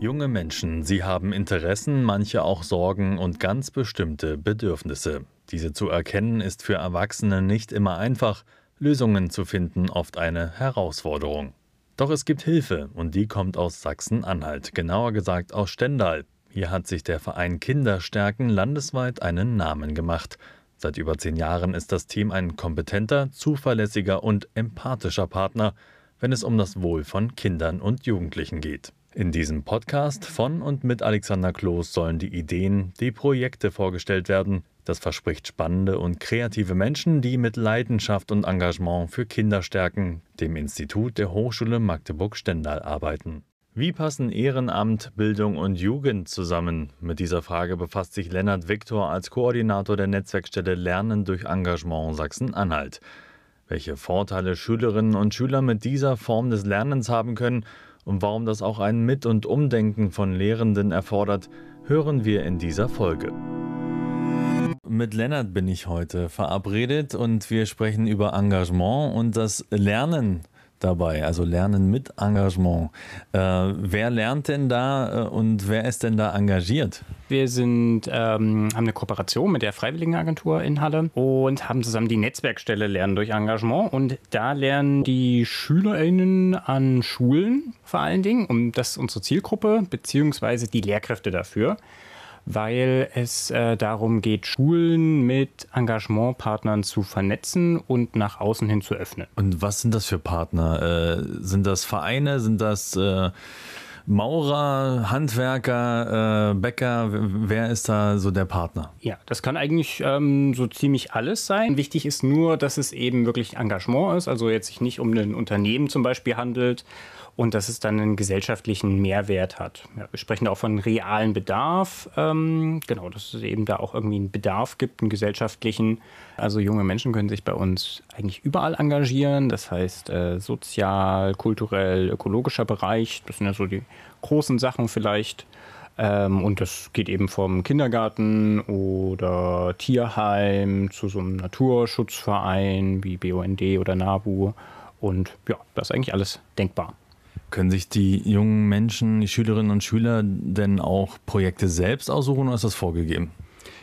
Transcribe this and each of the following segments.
Junge Menschen, sie haben Interessen, manche auch Sorgen und ganz bestimmte Bedürfnisse. Diese zu erkennen ist für Erwachsene nicht immer einfach, Lösungen zu finden oft eine Herausforderung. Doch es gibt Hilfe und die kommt aus Sachsen-Anhalt, genauer gesagt aus Stendal. Hier hat sich der Verein Kinderstärken landesweit einen Namen gemacht. Seit über zehn Jahren ist das Team ein kompetenter, zuverlässiger und empathischer Partner, wenn es um das Wohl von Kindern und Jugendlichen geht. In diesem Podcast von und mit Alexander Kloß sollen die Ideen, die Projekte vorgestellt werden. Das verspricht spannende und kreative Menschen, die mit Leidenschaft und Engagement für Kinder stärken, dem Institut der Hochschule Magdeburg-Stendal arbeiten. Wie passen Ehrenamt, Bildung und Jugend zusammen? Mit dieser Frage befasst sich Lennart Viktor als Koordinator der Netzwerkstelle Lernen durch Engagement Sachsen-Anhalt. Welche Vorteile Schülerinnen und Schüler mit dieser Form des Lernens haben können und warum das auch ein Mit- und Umdenken von Lehrenden erfordert, hören wir in dieser Folge. Mit Lennart bin ich heute verabredet und wir sprechen über Engagement und das Lernen dabei, also Lernen mit Engagement. Äh, wer lernt denn da äh, und wer ist denn da engagiert? Wir sind, ähm, haben eine Kooperation mit der Freiwilligenagentur in Halle und haben zusammen die Netzwerkstelle Lernen durch Engagement. Und da lernen die SchülerInnen an Schulen vor allen Dingen, um das ist unsere Zielgruppe, beziehungsweise die Lehrkräfte dafür weil es äh, darum geht, Schulen mit Engagementpartnern zu vernetzen und nach außen hin zu öffnen. Und was sind das für Partner? Äh, sind das Vereine? Sind das äh, Maurer, Handwerker, äh, Bäcker? Wer ist da so der Partner? Ja, das kann eigentlich ähm, so ziemlich alles sein. Wichtig ist nur, dass es eben wirklich Engagement ist, also jetzt sich nicht um ein Unternehmen zum Beispiel handelt und dass es dann einen gesellschaftlichen Mehrwert hat. Ja, wir sprechen auch von realen Bedarf. Ähm, genau, dass es eben da auch irgendwie einen Bedarf gibt, einen gesellschaftlichen. Also junge Menschen können sich bei uns eigentlich überall engagieren. Das heißt äh, sozial, kulturell, ökologischer Bereich. Das sind ja so die großen Sachen vielleicht. Ähm, und das geht eben vom Kindergarten oder Tierheim zu so einem Naturschutzverein wie BUND oder NABU. Und ja, das ist eigentlich alles denkbar. Können sich die jungen Menschen, die Schülerinnen und Schüler denn auch Projekte selbst aussuchen oder ist das vorgegeben?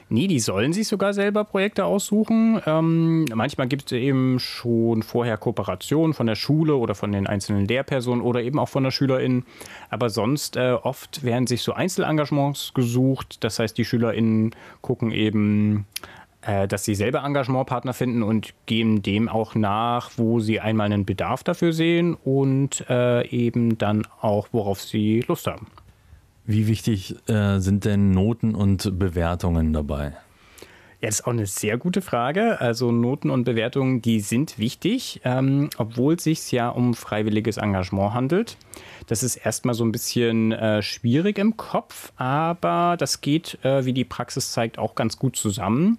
Nee, die sollen sich sogar selber Projekte aussuchen. Ähm, manchmal gibt es eben schon vorher Kooperationen von der Schule oder von den einzelnen Lehrpersonen oder eben auch von der SchülerInnen. Aber sonst äh, oft werden sich so Einzelengagements gesucht. Das heißt, die SchülerInnen gucken eben, äh, dass sie selber Engagementpartner finden und gehen dem auch nach, wo sie einmal einen Bedarf dafür sehen und äh, eben dann auch, worauf sie Lust haben. Wie wichtig äh, sind denn Noten und Bewertungen dabei? Ja, das ist auch eine sehr gute Frage. Also Noten und Bewertungen, die sind wichtig, ähm, obwohl es sich ja um freiwilliges Engagement handelt. Das ist erstmal so ein bisschen äh, schwierig im Kopf, aber das geht, äh, wie die Praxis zeigt, auch ganz gut zusammen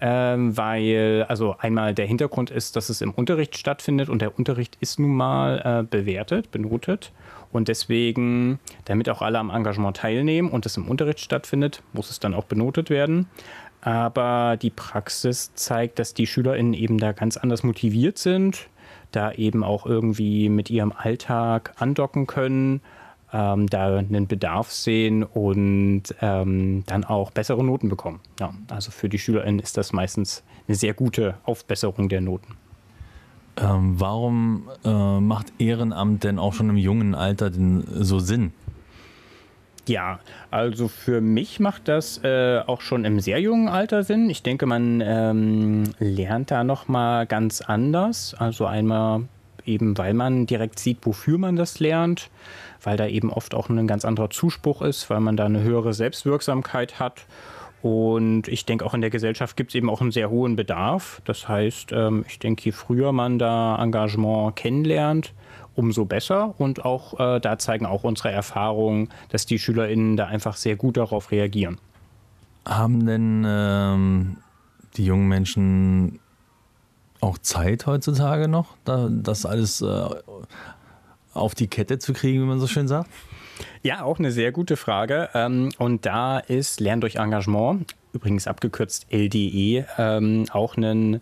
ähm, weil also einmal der Hintergrund ist, dass es im Unterricht stattfindet und der Unterricht ist nun mal äh, bewertet, benotet. Und deswegen, damit auch alle am Engagement teilnehmen und es im Unterricht stattfindet, muss es dann auch benotet werden. Aber die Praxis zeigt, dass die SchülerInnen eben da ganz anders motiviert sind, da eben auch irgendwie mit ihrem Alltag andocken können ähm, da einen Bedarf sehen und ähm, dann auch bessere Noten bekommen. Ja, also für die SchülerInnen ist das meistens eine sehr gute Aufbesserung der Noten. Ähm, warum äh, macht Ehrenamt denn auch schon im jungen Alter denn so Sinn? Ja, also für mich macht das äh, auch schon im sehr jungen Alter Sinn. Ich denke, man ähm, lernt da noch mal ganz anders. Also einmal eben, weil man direkt sieht, wofür man das lernt weil da eben oft auch ein ganz anderer Zuspruch ist, weil man da eine höhere Selbstwirksamkeit hat. Und ich denke, auch in der Gesellschaft gibt es eben auch einen sehr hohen Bedarf. Das heißt, ähm, ich denke, je früher man da Engagement kennenlernt, umso besser. Und auch äh, da zeigen auch unsere Erfahrungen, dass die SchülerInnen da einfach sehr gut darauf reagieren. Haben denn ähm, die jungen Menschen auch Zeit heutzutage noch, da, das alles äh, auf die Kette zu kriegen, wie man so schön sagt? Ja, auch eine sehr gute Frage. Ähm, und da ist Lernen durch Engagement, übrigens abgekürzt LDE, ähm, auch ein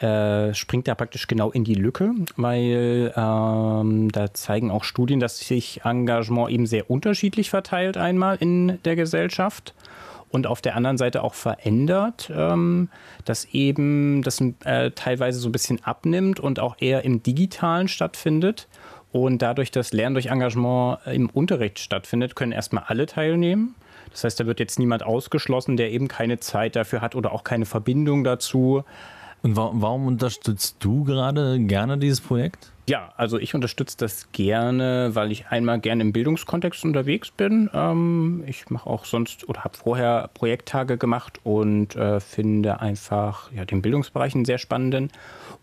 äh, springt da praktisch genau in die Lücke, weil ähm, da zeigen auch Studien, dass sich Engagement eben sehr unterschiedlich verteilt einmal in der Gesellschaft und auf der anderen Seite auch verändert, ähm, dass eben das äh, teilweise so ein bisschen abnimmt und auch eher im digitalen stattfindet. Und dadurch, dass Lernen durch Engagement im Unterricht stattfindet, können erstmal alle teilnehmen. Das heißt, da wird jetzt niemand ausgeschlossen, der eben keine Zeit dafür hat oder auch keine Verbindung dazu. Und warum unterstützt du gerade gerne dieses Projekt? Ja, also ich unterstütze das gerne, weil ich einmal gerne im Bildungskontext unterwegs bin. Ähm, ich mache auch sonst oder habe vorher Projekttage gemacht und äh, finde einfach ja, den Bildungsbereich einen sehr spannenden.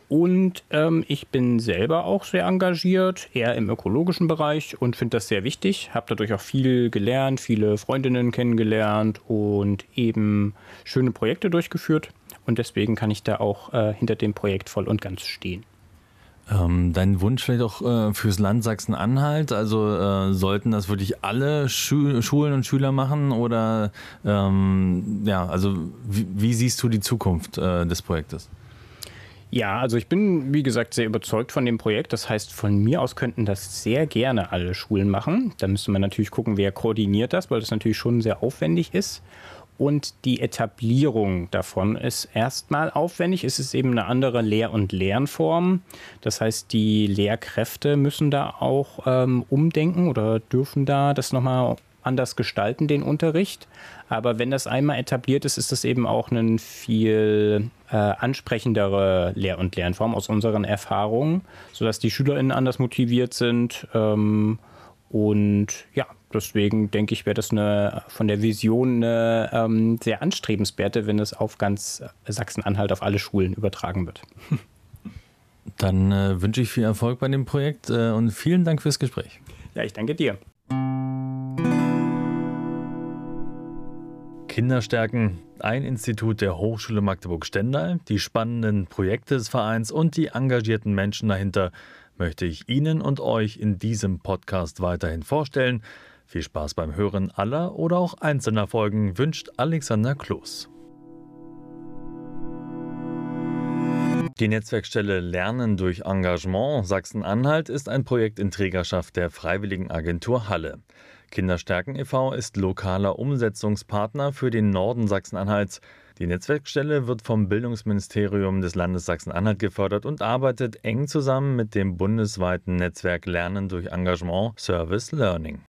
Und ähm, ich bin selber auch sehr engagiert, eher im ökologischen Bereich und finde das sehr wichtig. Habe dadurch auch viel gelernt, viele Freundinnen kennengelernt und eben schöne Projekte durchgeführt. Und deswegen kann ich da auch äh, hinter dem Projekt voll und ganz stehen. Ähm, dein Wunsch vielleicht auch äh, fürs Land Sachsen-Anhalt? Also äh, sollten das wirklich alle Schu Schulen und Schüler machen? Oder ähm, ja, also wie, wie, siehst du die Zukunft äh, des Projektes? Ja, also ich bin, wie gesagt, sehr überzeugt von dem Projekt. Das heißt, von mir aus könnten das sehr gerne alle Schulen machen. Da müsste man natürlich gucken, wer koordiniert das, weil das natürlich schon sehr aufwendig ist und die Etablierung davon ist erstmal aufwendig. Es ist eben eine andere Lehr- und Lernform. Das heißt, die Lehrkräfte müssen da auch ähm, umdenken oder dürfen da das nochmal anders gestalten, den Unterricht. Aber wenn das einmal etabliert ist, ist das eben auch eine viel äh, ansprechendere Lehr- und Lernform aus unseren Erfahrungen, sodass die SchülerInnen anders motiviert sind. Ähm, und ja, deswegen denke ich, wäre das eine, von der Vision eine ähm, sehr anstrebenswerte, wenn es auf ganz Sachsen-Anhalt auf alle Schulen übertragen wird. Dann äh, wünsche ich viel Erfolg bei dem Projekt äh, und vielen Dank fürs Gespräch. Ja, ich danke dir. Kinderstärken, ein Institut der Hochschule Magdeburg-Stendal, die spannenden Projekte des Vereins und die engagierten Menschen dahinter möchte ich Ihnen und euch in diesem Podcast weiterhin vorstellen. Viel Spaß beim Hören aller oder auch einzelner Folgen wünscht Alexander Kloß. Die Netzwerkstelle Lernen durch Engagement Sachsen-Anhalt ist ein Projekt in Trägerschaft der Freiwilligen Agentur Halle. Kinderstärken e.V. ist lokaler Umsetzungspartner für den Norden Sachsen-Anhalts. Die Netzwerkstelle wird vom Bildungsministerium des Landes Sachsen-Anhalt gefördert und arbeitet eng zusammen mit dem bundesweiten Netzwerk Lernen durch Engagement Service Learning.